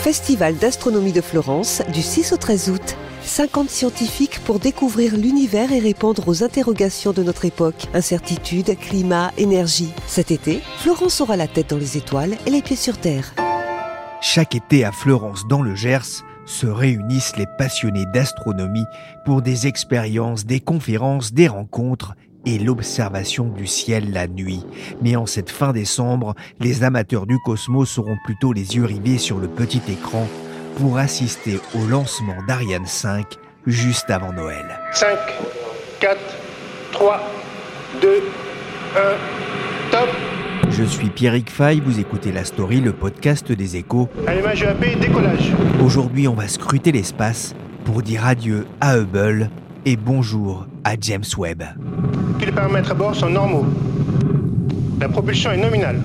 Festival d'astronomie de Florence du 6 au 13 août. 50 scientifiques pour découvrir l'univers et répondre aux interrogations de notre époque. Incertitude, climat, énergie. Cet été, Florence aura la tête dans les étoiles et les pieds sur Terre. Chaque été à Florence dans le Gers, se réunissent les passionnés d'astronomie pour des expériences, des conférences, des rencontres et l'observation du ciel la nuit. Mais en cette fin décembre, les amateurs du cosmos auront plutôt les yeux rivés sur le petit écran pour assister au lancement d'Ariane 5 juste avant Noël. 5, 4, 3, 2, 1, top Je suis Pierrick Fay, vous écoutez La Story, le podcast des échos. Allumage UAP, décollage. Aujourd'hui, on va scruter l'espace pour dire adieu à Hubble et bonjour à James Webb. Tous les paramètres à bord sont normaux. La propulsion est nominale.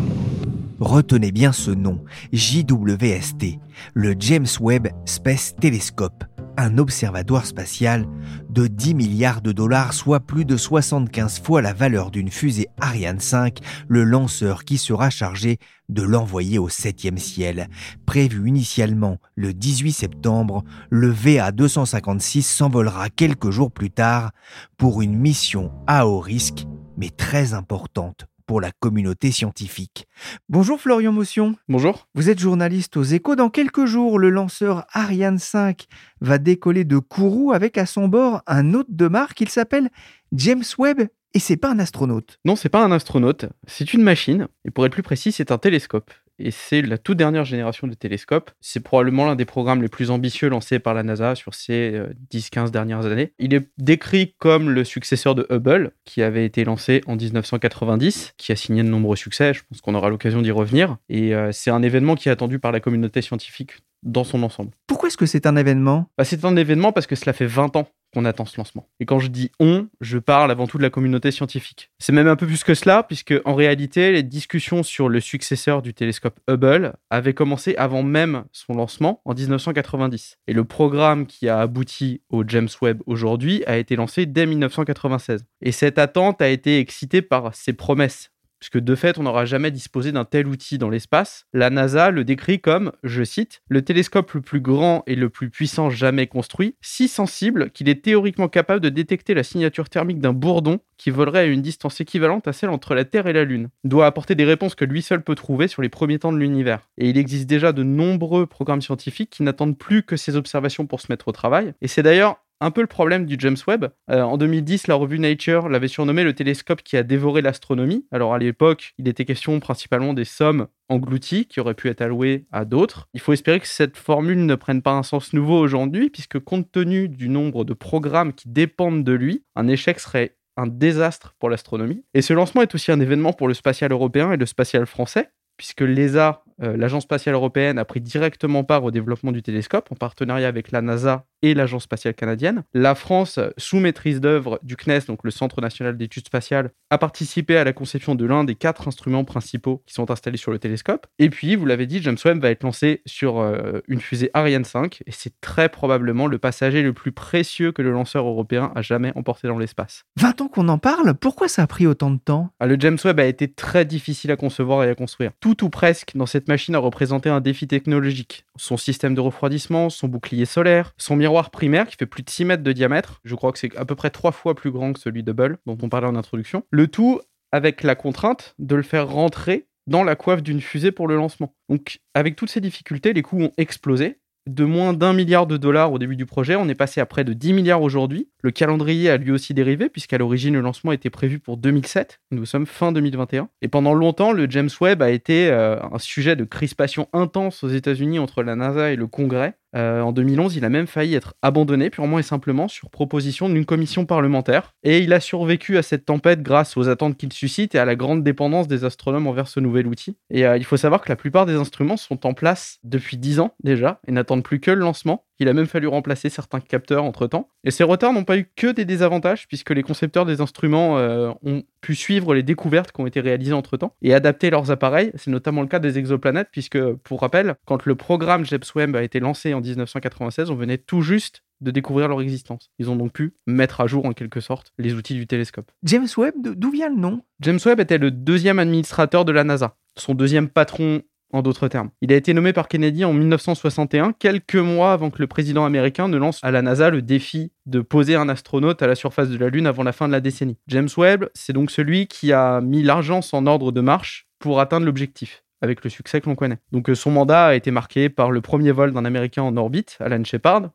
Retenez bien ce nom, JWST, le James Webb Space Telescope, un observatoire spatial de 10 milliards de dollars, soit plus de 75 fois la valeur d'une fusée Ariane 5, le lanceur qui sera chargé de l'envoyer au septième ciel. Prévu initialement le 18 septembre, le VA-256 s'envolera quelques jours plus tard pour une mission à haut risque, mais très importante pour la communauté scientifique. Bonjour Florian Motion. Bonjour. Vous êtes journaliste aux échos. Dans quelques jours, le lanceur Ariane 5 va décoller de Kourou avec à son bord un hôte de marque. Il s'appelle James Webb et c'est pas un astronaute. Non, c'est pas un astronaute, c'est une machine. Et pour être plus précis, c'est un télescope et c'est la toute dernière génération de télescopes. C'est probablement l'un des programmes les plus ambitieux lancés par la NASA sur ces 10-15 euh, dernières années. Il est décrit comme le successeur de Hubble, qui avait été lancé en 1990, qui a signé de nombreux succès, je pense qu'on aura l'occasion d'y revenir. Et euh, c'est un événement qui est attendu par la communauté scientifique dans son ensemble. Pourquoi est-ce que c'est un événement? Bah, C'est un événement parce que cela fait 20 ans qu'on attend ce lancement. Et quand je dis on, je parle avant tout de la communauté scientifique. C'est même un peu plus que cela, puisque en réalité, les discussions sur le successeur du télescope Hubble avaient commencé avant même son lancement en 1990. Et le programme qui a abouti au James Webb aujourd'hui a été lancé dès 1996. Et cette attente a été excitée par ses promesses puisque de fait, on n'aura jamais disposé d'un tel outil dans l'espace. La NASA le décrit comme, je cite, le télescope le plus grand et le plus puissant jamais construit, si sensible qu'il est théoriquement capable de détecter la signature thermique d'un bourdon qui volerait à une distance équivalente à celle entre la Terre et la Lune. Doit apporter des réponses que lui seul peut trouver sur les premiers temps de l'univers. Et il existe déjà de nombreux programmes scientifiques qui n'attendent plus que ces observations pour se mettre au travail. Et c'est d'ailleurs un peu le problème du James Webb. Euh, en 2010, la revue Nature l'avait surnommé le télescope qui a dévoré l'astronomie. Alors à l'époque, il était question principalement des sommes englouties qui auraient pu être allouées à d'autres. Il faut espérer que cette formule ne prenne pas un sens nouveau aujourd'hui, puisque compte tenu du nombre de programmes qui dépendent de lui, un échec serait un désastre pour l'astronomie. Et ce lancement est aussi un événement pour le spatial européen et le spatial français, puisque l'ESA, l'Agence spatiale européenne, a pris directement part au développement du télescope en partenariat avec la NASA et l'Agence spatiale canadienne. La France, sous maîtrise d'œuvre du CNES, donc le Centre national d'études spatiales, a participé à la conception de l'un des quatre instruments principaux qui sont installés sur le télescope. Et puis, vous l'avez dit, James Webb va être lancé sur euh, une fusée Ariane 5, et c'est très probablement le passager le plus précieux que le lanceur européen a jamais emporté dans l'espace. 20 ans qu'on en parle Pourquoi ça a pris autant de temps? Ah, Le James Webb a été très difficile à concevoir et à construire. Tout ou presque dans cette machine a représenté un défi technologique. Son système de refroidissement, son bouclier solaire, son miroir primaire qui fait plus de 6 mètres de diamètre. Je crois que c'est à peu près trois fois plus grand que celui de Bull dont on parlait en introduction. Le tout avec la contrainte de le faire rentrer dans la coiffe d'une fusée pour le lancement. Donc avec toutes ces difficultés, les coûts ont explosé de moins d'un milliard de dollars au début du projet, on est passé à près de 10 milliards aujourd'hui. Le calendrier a lui aussi dérivé, puisqu'à l'origine, le lancement était prévu pour 2007. Nous sommes fin 2021. Et pendant longtemps, le James Webb a été euh, un sujet de crispation intense aux États-Unis entre la NASA et le Congrès. Euh, en 2011, il a même failli être abandonné purement et simplement sur proposition d'une commission parlementaire. Et il a survécu à cette tempête grâce aux attentes qu'il suscite et à la grande dépendance des astronomes envers ce nouvel outil. Et euh, il faut savoir que la plupart des instruments sont en place depuis 10 ans déjà et n'attendent plus que le lancement. Il a même fallu remplacer certains capteurs entre-temps. Et ces retards n'ont pas eu que des désavantages, puisque les concepteurs des instruments euh, ont pu suivre les découvertes qui ont été réalisées entre-temps et adapter leurs appareils. C'est notamment le cas des exoplanètes, puisque, pour rappel, quand le programme James Webb a été lancé en 1996, on venait tout juste de découvrir leur existence. Ils ont donc pu mettre à jour en quelque sorte les outils du télescope. James Webb, d'où vient le nom? James Webb était le deuxième administrateur de la NASA. Son deuxième patron en d'autres termes. Il a été nommé par Kennedy en 1961, quelques mois avant que le président américain ne lance à la NASA le défi de poser un astronaute à la surface de la Lune avant la fin de la décennie. James Webb, c'est donc celui qui a mis l'argence en ordre de marche pour atteindre l'objectif avec le succès que l'on connaît. Donc euh, son mandat a été marqué par le premier vol d'un Américain en orbite, Alan Shepard,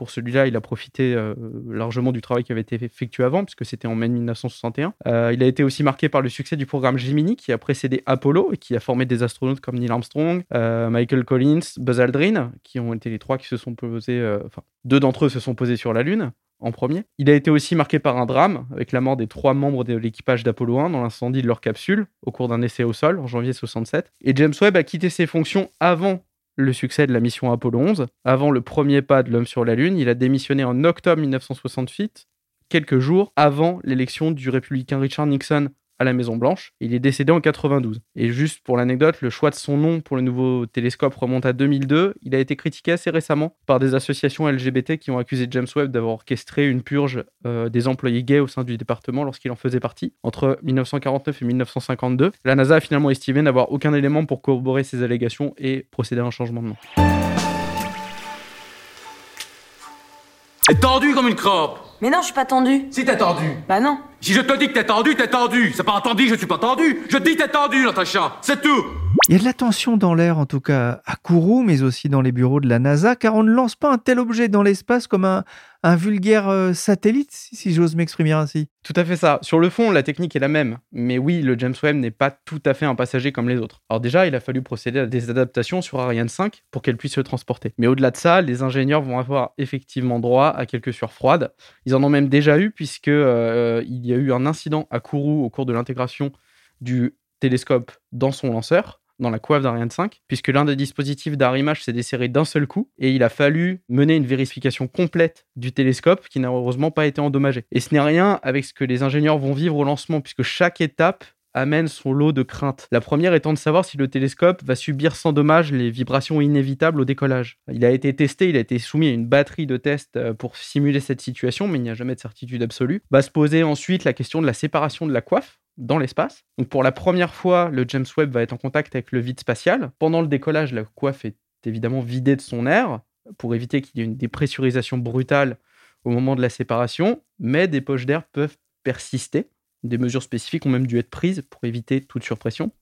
pour celui-là, il a profité euh, largement du travail qui avait été effectué avant, puisque c'était en mai 1961. Euh, il a été aussi marqué par le succès du programme Gemini, qui a précédé Apollo et qui a formé des astronautes comme Neil Armstrong, euh, Michael Collins, Buzz Aldrin, qui ont été les trois qui se sont posés, enfin, deux d'entre eux se sont posés sur la Lune en premier. Il a été aussi marqué par un drame, avec la mort des trois membres de l'équipage d'Apollo 1 dans l'incendie de leur capsule au cours d'un essai au sol en janvier 67. Et James Webb a quitté ses fonctions avant le succès de la mission Apollo 11. Avant le premier pas de l'homme sur la Lune, il a démissionné en octobre 1968, quelques jours avant l'élection du républicain Richard Nixon à la Maison Blanche. Il est décédé en 92. Et juste pour l'anecdote, le choix de son nom pour le nouveau télescope remonte à 2002. Il a été critiqué assez récemment par des associations LGBT qui ont accusé James Webb d'avoir orchestré une purge euh, des employés gays au sein du département lorsqu'il en faisait partie entre 1949 et 1952. La NASA a finalement estimé n'avoir aucun élément pour corroborer ces allégations et procéder à un changement de nom. Tendu comme une crotte mais non, je suis pas tendu. Si t'es tendu. Bah non. Si je te dis que t'es tendu, t'es tendu. C'est pas entendu, je suis pas tendu. Je dis t'es tendu, Natacha. C'est tout. Il y a de la tension dans l'air, en tout cas à Kourou, mais aussi dans les bureaux de la NASA, car on ne lance pas un tel objet dans l'espace comme un, un vulgaire euh, satellite, si, j'ose m'exprimer ainsi. Tout à fait ça. Sur le fond, la technique est la même. Mais oui, le James Webb n'est pas tout à fait un passager comme les autres. Alors déjà, il a fallu procéder à des adaptations sur Ariane 5 pour qu'elle puisse se transporter. Mais au-delà de ça, les ingénieurs vont avoir effectivement droit à quelques sueurs froides. Ils en ont même déjà eu puisque euh, il y a eu un incident à Kourou au cours de l'intégration du télescope dans son lanceur dans la coiffe d'Ariane 5, puisque l'un des dispositifs d'arrimage s'est desserré d'un seul coup, et il a fallu mener une vérification complète du télescope qui n'a heureusement pas été endommagé. Et ce n'est rien avec ce que les ingénieurs vont vivre au lancement, puisque chaque étape amène son lot de craintes. La première étant de savoir si le télescope va subir sans dommage les vibrations inévitables au décollage. Il a été testé, il a été soumis à une batterie de tests euh, pour simuler cette situation, mais il n'y a jamais de certitude absolue. Va se poser ensuite la question de la séparation de la coiffe dans l'espace. Donc pour la première fois, le James Webb va être en contact avec le vide spatial. Pendant le décollage, la coiffe est évidemment vidée de son air pour éviter qu'il y ait une dépressurisation brutale au moment de la séparation, mais des poches d'air peuvent persister. Des mesures spécifiques ont même dû être prises pour éviter toute surpression.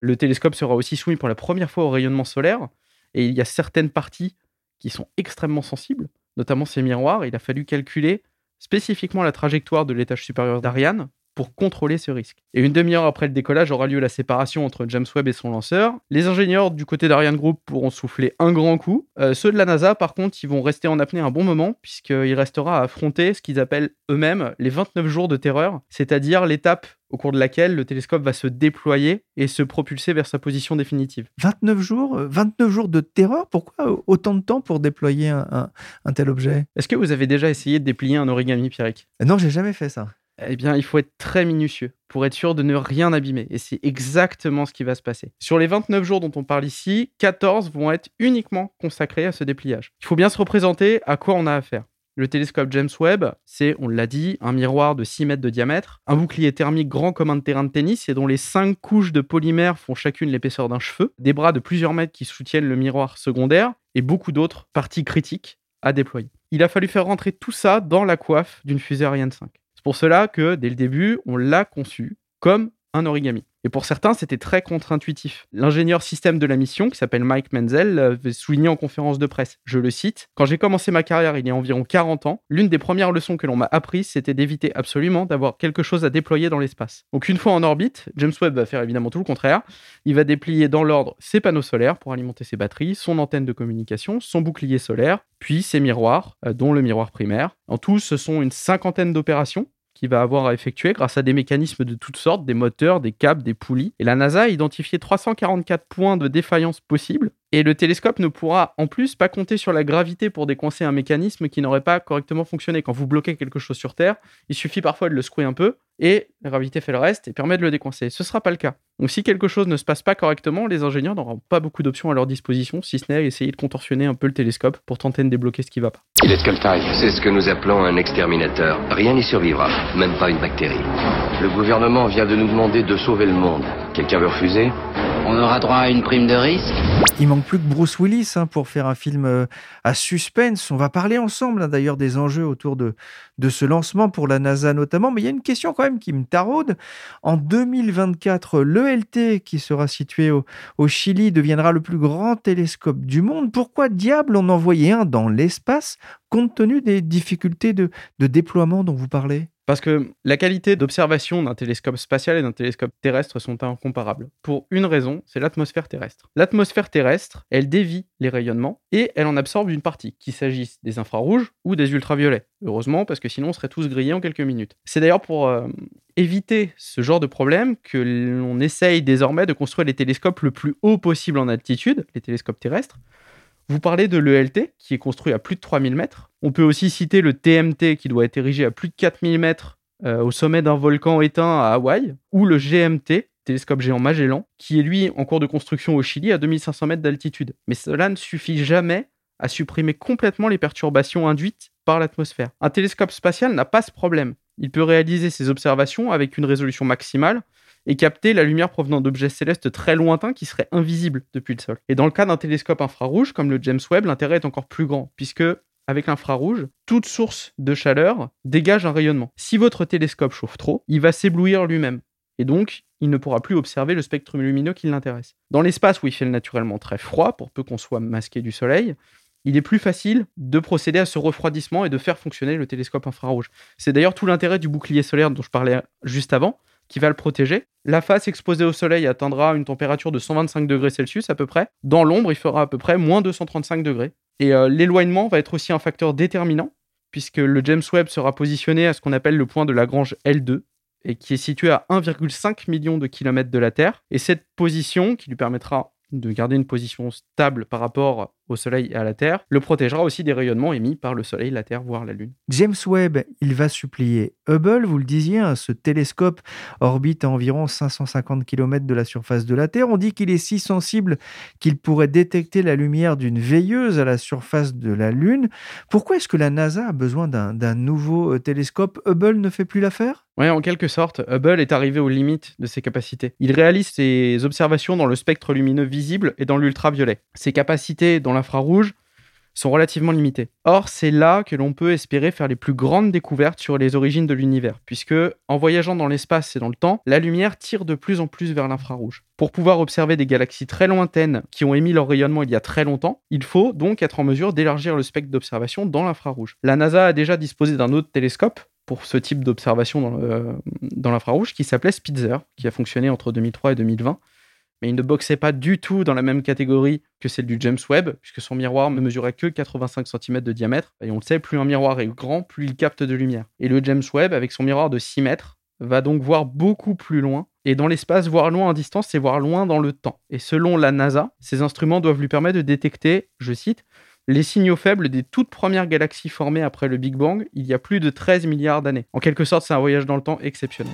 Le télescope sera aussi soumis pour la première fois au rayonnement solaire, et il y a certaines parties qui sont extrêmement sensibles, notamment ces miroirs. Il a fallu calculer spécifiquement la trajectoire de l'étage supérieur d'Ariane pour contrôler ce risque. Et une demi-heure après le décollage aura lieu la séparation entre James Webb et son lanceur. Les ingénieurs du côté d'Ariane Group pourront souffler un grand coup. Euh, ceux de la NASA, par contre, ils vont rester en apnée un bon moment, puisqu'il restera à affronter ce qu'ils appellent eux-mêmes les 29 jours de terreur, c'est-à-dire l'étape au cours de laquelle le télescope va se déployer et se propulser vers sa position définitive. 29 jours 29 euh, jours de terreur? Pourquoi autant de temps pour déployer un, tel objet? Est-ce que vous avez déjà essayé de déplier un origami, Pierrick? Non, j'ai jamais fait ça eh bien, il faut être très minutieux pour être sûr de ne rien abîmer. Et c'est exactement ce qui va se passer. Sur les 29 jours dont on parle ici, 14 vont être uniquement consacrés à ce dépliage. Il faut bien se représenter à quoi on a affaire. Le télescope James Webb, c'est, on l'a dit, un miroir de 6 mètres de diamètre, un bouclier thermique grand comme un terrain de tennis et dont les 5 couches de polymère font chacune l'épaisseur d'un cheveu, des bras de plusieurs mètres qui soutiennent le miroir secondaire et beaucoup d'autres parties critiques à déployer. Il a fallu faire rentrer tout ça dans la coiffe d'une fusée Ariane 5. C'est pour cela que, dès le début, on l'a conçu comme un origami. Et pour certains, c'était très contre-intuitif. L'ingénieur système de la mission, qui s'appelle Mike Menzel, avait souligné en conférence de presse. Je le cite Quand j'ai commencé ma carrière il y a environ 40 ans, l'une des premières leçons que l'on m'a apprises, c'était d'éviter absolument d'avoir quelque chose à déployer dans l'espace. Donc, une fois en orbite, James Webb va faire évidemment tout le contraire. Il va déplier dans l'ordre ses panneaux solaires pour alimenter ses batteries, son antenne de communication, son bouclier solaire, puis ses miroirs, euh, dont le miroir primaire. En tout, ce sont une cinquantaine d'opérations qu'il va avoir à effectuer grâce à des mécanismes de toutes sortes, des moteurs, des câbles, des poulies. Et la NASA a identifié 344 points de défaillance possibles. Et le télescope ne pourra en plus pas compter sur la gravité pour décoincer un mécanisme qui n'aurait pas correctement fonctionné. Quand vous bloquez quelque chose sur Terre, il suffit parfois de le secouer un peu et la gravité fait le reste et permet de le décoincer. Ce ne sera pas le cas. Donc si quelque chose ne se passe pas correctement, les ingénieurs n'auront pas beaucoup d'options à leur disposition, si ce n'est essayer de contorsionner un peu le télescope pour tenter de débloquer ce qui ne va pas. Il est taille? C'est ce que nous appelons un exterminateur. Rien n'y survivra, même pas une bactérie. Le gouvernement vient de nous demander de sauver le monde. Quelqu'un veut refuser? On aura droit à une prime de risque Il manque plus que Bruce Willis hein, pour faire un film euh, à suspense. On va parler ensemble hein, d'ailleurs des enjeux autour de, ce lancement pour la NASA notamment. Mais il y a une question quand même qui me taraude. En 2024, l'ELT qui sera situé au, Chili deviendra le plus grand télescope du monde. Pourquoi diable en envoyer un dans l'espace compte tenu des difficultés de déploiement dont vous parlez? Parce que la qualité d'observation d'un télescope spatial et d'un télescope terrestre sont incomparables. Pour une raison, c'est l'atmosphère terrestre. L'atmosphère terrestre, elle dévie les rayonnements et elle en absorbe une partie, qu'il s'agisse des infrarouges ou des ultraviolets. Heureusement, parce que sinon on serait tous grillés en quelques minutes. C'est d'ailleurs pour euh, éviter ce genre de problème que l'on essaye désormais de construire les télescopes le plus haut possible en altitude, les télescopes terrestres, vous parlez de l'ELT, qui est construit à plus de 3000 mètres. On peut aussi citer le TMT, qui doit être érigé à plus de 4000 mètres euh, au sommet d'un volcan éteint à Hawaï, ou le GMT, télescope géant Magellan, qui est lui en cours de construction au Chili à 2500 mètres d'altitude. Mais cela ne suffit jamais à supprimer complètement les perturbations induites par l'atmosphère. Un télescope spatial n'a pas ce problème. Il peut réaliser ses observations avec une résolution maximale, et capter la lumière provenant d'objets célestes très lointains qui seraient invisibles depuis le sol. Et dans le cas d'un télescope infrarouge comme le James Webb, l'intérêt est encore plus grand, puisque avec l'infrarouge, toute source de chaleur dégage un rayonnement. Si votre télescope chauffe trop, il va s'éblouir lui-même. Et donc, il ne pourra plus observer le spectre lumineux qui l'intéresse. Dans l'espace où il fait naturellement très froid, pour peu qu'on soit masqué du soleil, il est plus facile de procéder à ce refroidissement et de faire fonctionner le télescope infrarouge. C'est d'ailleurs tout l'intérêt du bouclier solaire dont je parlais juste avant, qui va le protéger. La face exposée au soleil atteindra une température de 125 degrés Celsius à peu près. Dans l'ombre, il fera à peu près moins 235 degrés. Et euh, l'éloignement va être aussi un facteur déterminant, puisque le James Webb sera positionné à ce qu'on appelle le point de Lagrange L2, et qui est situé à 1,5 million de kilomètres de la Terre. Et cette position, qui lui permettra de garder une position stable par rapport au Soleil et à la Terre, le protégera aussi des rayonnements émis par le Soleil, la Terre, voire la Lune. James Webb, il va supplier Hubble, vous le disiez, hein, ce télescope orbite à environ 550 km de la surface de la Terre. On dit qu'il est si sensible qu'il pourrait détecter la lumière d'une veilleuse à la surface de la Lune. Pourquoi est-ce que la NASA a besoin d'un nouveau euh, télescope? Hubble ne fait plus l'affaire? Oui, en quelque sorte, Hubble est arrivé aux limites de ses capacités. Il réalise ses observations dans le spectre lumineux visible et dans l'ultraviolet. Ses capacités dans l'infrarouge sont relativement limitées. Or, c'est là que l'on peut espérer faire les plus grandes découvertes sur les origines de l'univers, puisque en voyageant dans l'espace et dans le temps, la lumière tire de plus en plus vers l'infrarouge. Pour pouvoir observer des galaxies très lointaines qui ont émis leur rayonnement il y a très longtemps, il faut donc être en mesure d'élargir le spectre d'observation dans l'infrarouge. La NASA a déjà disposé d'un autre télescope pour ce type d'observation dans l'infrarouge qui s'appelait Spitzer, qui a fonctionné entre 2003 et 2020. Mais il ne boxait pas du tout dans la même catégorie que celle du James Webb, puisque son miroir ne mesurait que 85 cm de diamètre. Et on le sait, plus un miroir est grand, plus il capte de lumière. Et le James Webb, avec son miroir de 6 mètres, va donc voir beaucoup plus loin. Et dans l'espace, voir loin en distance, c'est voir loin dans le temps. Et selon la NASA, ces instruments doivent lui permettre de détecter, je cite, les signaux faibles des toutes premières galaxies formées après le Big Bang il y a plus de 13 milliards d'années. En quelque sorte, c'est un voyage dans le temps exceptionnel.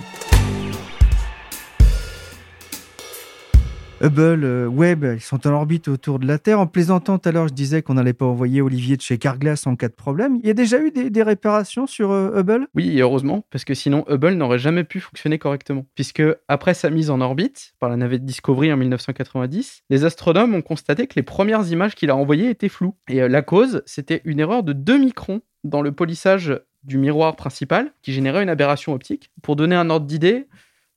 Hubble, euh, Webb, ils sont en orbite autour de la Terre. En plaisantant tout à l'heure, je disais qu'on n'allait pas envoyer Olivier de chez Carglass en cas de problème. Il y a déjà eu des, réparations sur euh, Hubble? Oui, heureusement, parce que sinon Hubble n'aurait jamais pu fonctionner correctement. Puisque après sa mise en orbite par la navette Discovery en 1990, les astronomes ont constaté que les premières images qu'il a envoyées étaient floues. Et euh, la cause, c'était une erreur de 2 microns dans le polissage du miroir principal qui générait une aberration optique. Pour donner un ordre d'idée,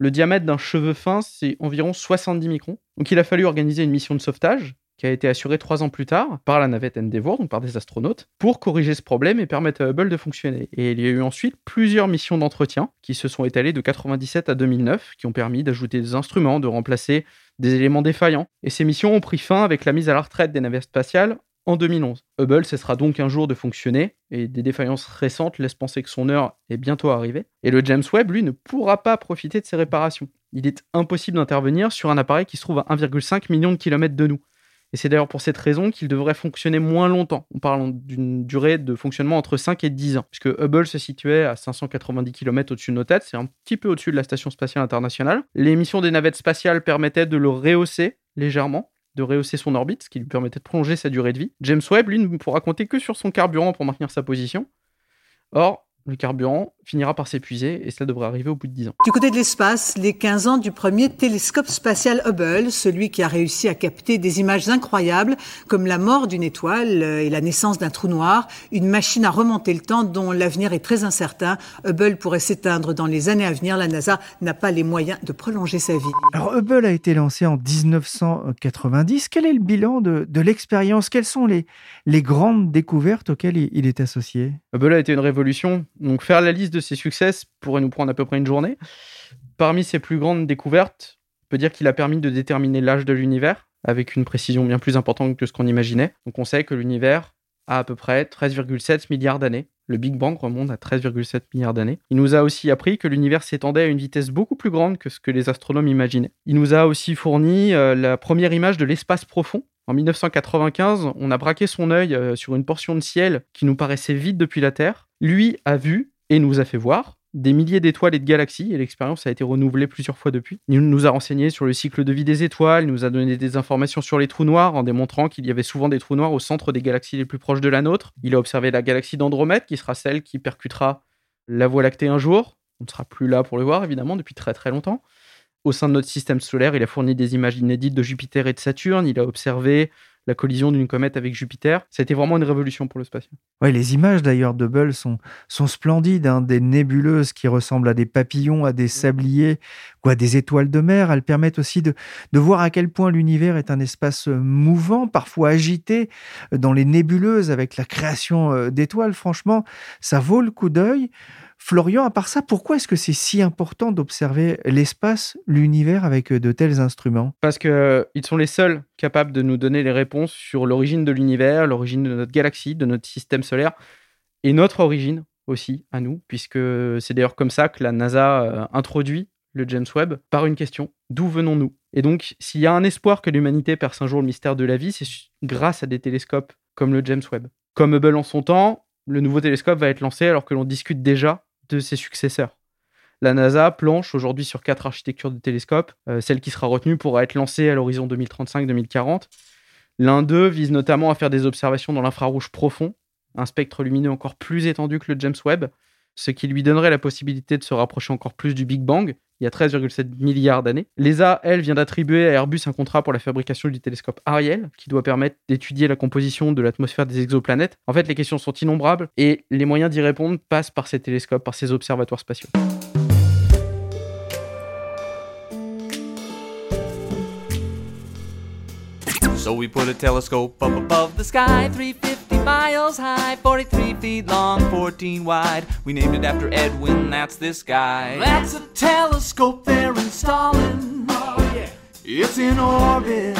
Le diamètre d'un cheveu fin, c'est environ 70 microns. Donc il a fallu organiser une mission de sauvetage qui a été assurée trois ans plus tard par la navette Endeavour, donc par des astronautes, pour corriger ce problème et permettre à Hubble de fonctionner. Et il y a eu ensuite plusieurs missions d'entretien qui se sont étalées de 97 à 2009, qui ont permis d'ajouter des instruments, de remplacer des éléments défaillants. Et ces missions ont pris fin avec la mise à la retraite des navettes spatiales en 2011. Hubble cessera donc un jour de fonctionner et des défaillances récentes laissent penser que son heure est bientôt arrivée. Et le James Webb, lui, ne pourra pas profiter de ces réparations. Il est impossible d'intervenir sur un appareil qui se trouve à 1,5 million de kilomètres de nous. Et c'est d'ailleurs pour cette raison qu'il devrait fonctionner moins longtemps. On parle d'une durée de fonctionnement entre 5 et 10 ans, puisque Hubble se situait à 590 km au-dessus de nos têtes, c'est un petit peu au-dessus de la Station spatiale internationale. Les missions des navettes spatiales permettaient de le rehausser légèrement, de rehausser son orbite, ce qui lui permettait de prolonger sa durée de vie. James Webb, lui, ne pourra compter que sur son carburant pour maintenir sa position. Or, le carburant finira par s'épuiser et cela devrait arriver au bout de 10 ans. Du côté de l'espace, les 15 ans du premier télescope spatial Hubble, celui qui a réussi à capter des images incroyables comme la mort d'une étoile et la naissance d'un trou noir, une machine à remonter le temps dont l'avenir est très incertain. Hubble pourrait s'éteindre dans les années à venir. La NASA n'a pas les moyens de prolonger sa vie. Alors Hubble a été lancé en 1990. Quel est le bilan de, l'expérience? Quelles sont les, les grandes découvertes auxquelles il, il est associé? Hubble a été une révolution. Donc faire la liste de ses succès pourrait nous prendre à peu près une journée. Parmi ses plus grandes découvertes, on peut dire qu'il a permis de déterminer l'âge de l'univers avec une précision bien plus importante que ce qu'on imaginait. Donc on sait que l'univers a à peu près 13,7 milliards d'années. Le Big Bang remonte à 13,7 milliards d'années. Il nous a aussi appris que l'univers s'étendait à une vitesse beaucoup plus grande que ce que les astronomes imaginaient. Il nous a aussi fourni euh, la première image de l'espace profond. En 1995, on a braqué son œil euh, sur une portion de ciel qui nous paraissait vide depuis la Terre. Lui a vu et nous a fait voir des milliers d'étoiles et de galaxies, et l'expérience a été renouvelée plusieurs fois depuis. Il nous a renseigné sur le cycle de vie des étoiles, il nous a donné des informations sur les trous noirs en démontrant qu'il y avait souvent des trous noirs au centre des galaxies les plus proches de la nôtre. Il a observé la galaxie d'Andromède, qui sera celle qui percutera la Voie lactée un jour. On ne sera plus là pour le voir, évidemment, depuis très très longtemps. Au sein de notre système solaire, il a fourni des images inédites de Jupiter et de Saturne. Il a observé la collision d'une comète avec Jupiter. C'était vraiment une révolution pour le spatial. Ouais, les images d'ailleurs de Hubble sont, sont splendides, hein, des nébuleuses qui ressemblent à des papillons, à des sabliers ou à des étoiles de mer. Elles permettent aussi de, de voir à quel point l'univers est un espace mouvant, parfois agité dans les nébuleuses avec la création euh, d'étoiles. Franchement, ça vaut le coup d'œil. Florian, à part ça, pourquoi est-ce que c'est si important d'observer l'espace, l'univers avec de tels instruments? Parce qu'ils euh, sont les seuls capables de nous donner les réponses sur l'origine de l'univers, l'origine de notre galaxie, de notre système solaire, et notre origine aussi à nous, puisque c'est d'ailleurs comme ça que la NASA euh, introduit le James Webb par une question d'où venons-nous? Et donc, s'il y a un espoir que l'humanité perce un jour le mystère de la vie, c'est grâce à des télescopes comme le James Webb. Comme Hubble en son temps, le nouveau télescope va être lancé alors que l'on discute déjà de ses successeurs. La NASA planche aujourd'hui sur quatre architectures de télescopes. Euh, celle qui sera retenue pourra être lancée à l'horizon 2035-2040. L'un d'eux vise notamment à faire des observations dans l'infrarouge profond, un spectre lumineux encore plus étendu que le James Webb, ce qui lui donnerait la possibilité de se rapprocher encore plus du Big Bang, il y a 13,7 milliards d'années. L'ESA, elle, vient d'attribuer à Airbus un contrat pour la fabrication du télescope Ariel, qui doit permettre d'étudier la composition de l'atmosphère des exoplanètes. En fait, les questions sont innombrables et les moyens d'y répondre passent par ces télescopes, par ces observatoires spatiaux. So we put a telescope up above the sky, 350 miles high, 43 feet long, 14 wide. We named it after Edwin, that's this guy. That's a telescope they're installing. Oh yeah. It's in orbit.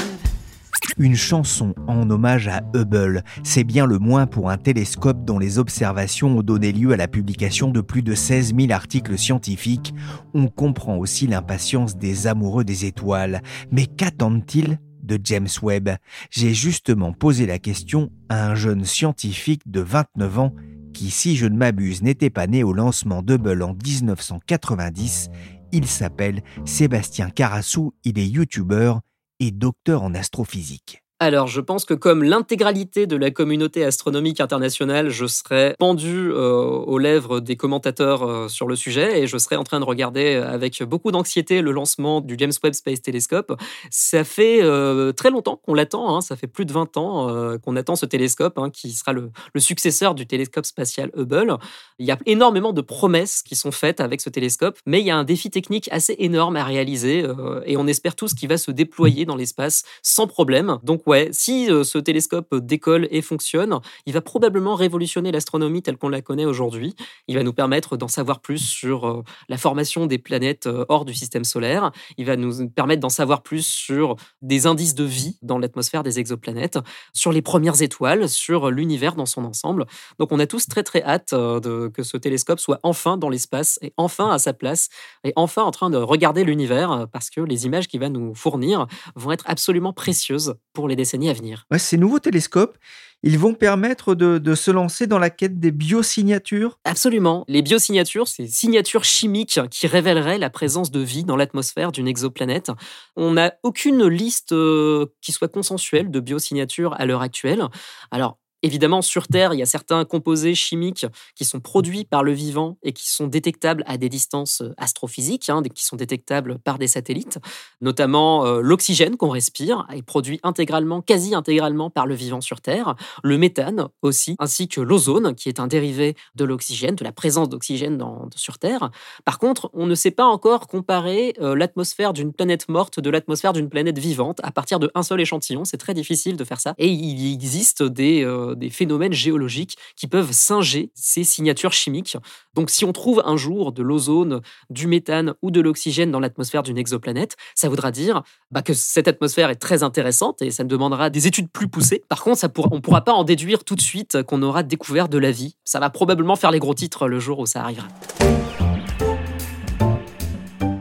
Une chanson en hommage à Hubble, c'est bien le moins pour un télescope dont les observations ont donné lieu à la publication de plus de 16 000 articles scientifiques. On comprend aussi l'impatience des amoureux des étoiles. Mais qu'attendent-ils? De James Webb, j'ai justement posé la question à un jeune scientifique de 29 ans qui, si je ne m'abuse, n'était pas né au lancement d'Hubble en 1990. Il s'appelle Sébastien Carassou, il est youtubeur et docteur en astrophysique. Alors, je pense que comme l'intégralité de la communauté astronomique internationale, je serais pendu euh, aux lèvres des commentateurs euh, sur le sujet et je serais en train de regarder avec beaucoup d'anxiété le lancement du James Webb Space Telescope. Ça fait euh, très longtemps qu'on l'attend, hein. ça fait plus de 20 ans qu'on attend ce télescope hein, qui sera le, le, successeur du télescope spatial Hubble. Il y a énormément de promesses qui sont faites avec ce télescope, mais il y a un défi technique assez énorme à réaliser et on espère tous qu'il va se déployer dans l'espace sans problème. Donc ouais, si euh, ce télescope décolle et fonctionne, il va probablement révolutionner l'astronomie telle qu'on la connaît aujourd'hui. Il va nous permettre d'en savoir plus sur euh, la formation des planètes euh, hors du système solaire. Il va nous permettre d'en savoir plus sur des indices de vie dans l'atmosphère des exoplanètes, sur les premières étoiles, sur l'univers dans son ensemble. Donc on a tous très très hâte de, que ce télescope soit enfin dans l'espace et enfin à sa place et enfin en train de regarder l'univers parce que les images qu'il va nous fournir vont être absolument précieuses pour les décennies à venir. ces nouveaux télescopes, ils vont permettre de, se lancer dans la quête des biosignatures Absolument. Les biosignatures, c'est signatures chimiques qui révéleraient la présence de vie dans l'atmosphère d'une exoplanète. On n'a aucune liste euh, qui soit consensuelle de biosignatures à l'heure actuelle. Alors, Évidemment, sur Terre, il y a certains composés chimiques qui sont produits par le vivant et qui sont détectables à des distances euh, astrophysiques, hein, qui sont détectables par des satellites. Notamment euh, l'oxygène qu'on respire est produit intégralement, quasi intégralement par le vivant sur Terre. Le méthane aussi, ainsi que l'ozone, qui est un dérivé de l'oxygène, de la présence d'oxygène sur Terre. Par contre, on ne sait pas encore comparer euh, l'atmosphère d'une planète morte de l'atmosphère d'une planète vivante à partir d'un seul échantillon. C'est très difficile de faire ça. Et il existe des des phénomènes géologiques qui peuvent singer ces signatures chimiques. Donc si on trouve un jour de l'ozone, du méthane ou de l'oxygène dans l'atmosphère d'une exoplanète, ça voudra dire bah, que cette atmosphère est très intéressante et ça demandera des études plus poussées. Par contre, on ne pourra pas en déduire tout de suite qu'on aura découvert de la vie. Ça va probablement faire les gros titres le jour où ça arrivera.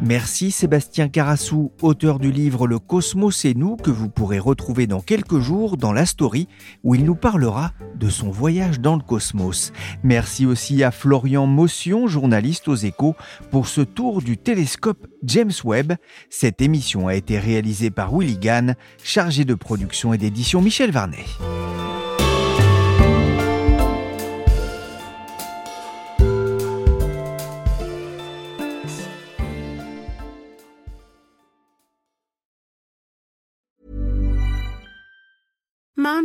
Merci Sébastien Carassou, auteur du livre Le Cosmos et nous, que vous pourrez retrouver dans quelques jours dans la story, où il nous parlera de son voyage dans le cosmos. Merci aussi à Florian Motion, journaliste aux échos, pour ce tour du télescope James Webb. Cette émission a été réalisée par Willy Gann, chargé de production et d'édition Michel Varnet.